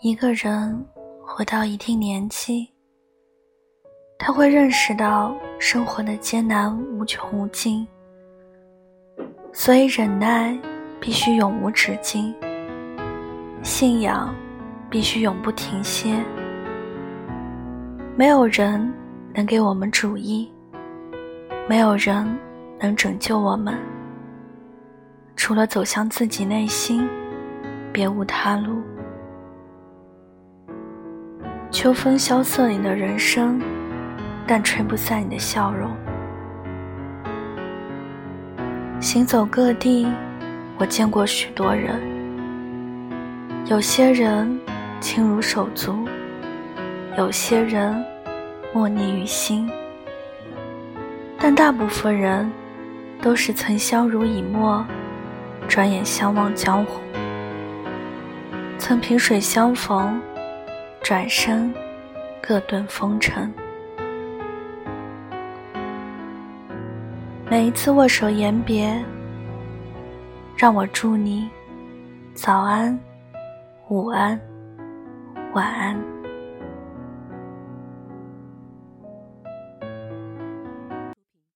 一个人活到一定年纪，他会认识到生活的艰难无穷无尽，所以忍耐必须永无止境，信仰必须永不停歇。没有人能给我们主意，没有人能拯救我们，除了走向自己内心，别无他路。秋风萧瑟你的人生，但吹不散你的笑容。行走各地，我见过许多人，有些人轻如手足，有些人默念于心，但大部分人都是曾相濡以沫，转眼相忘江湖，曾萍水相逢。转身，各遁风尘。每一次握手言别，让我祝你早安、午安、晚安。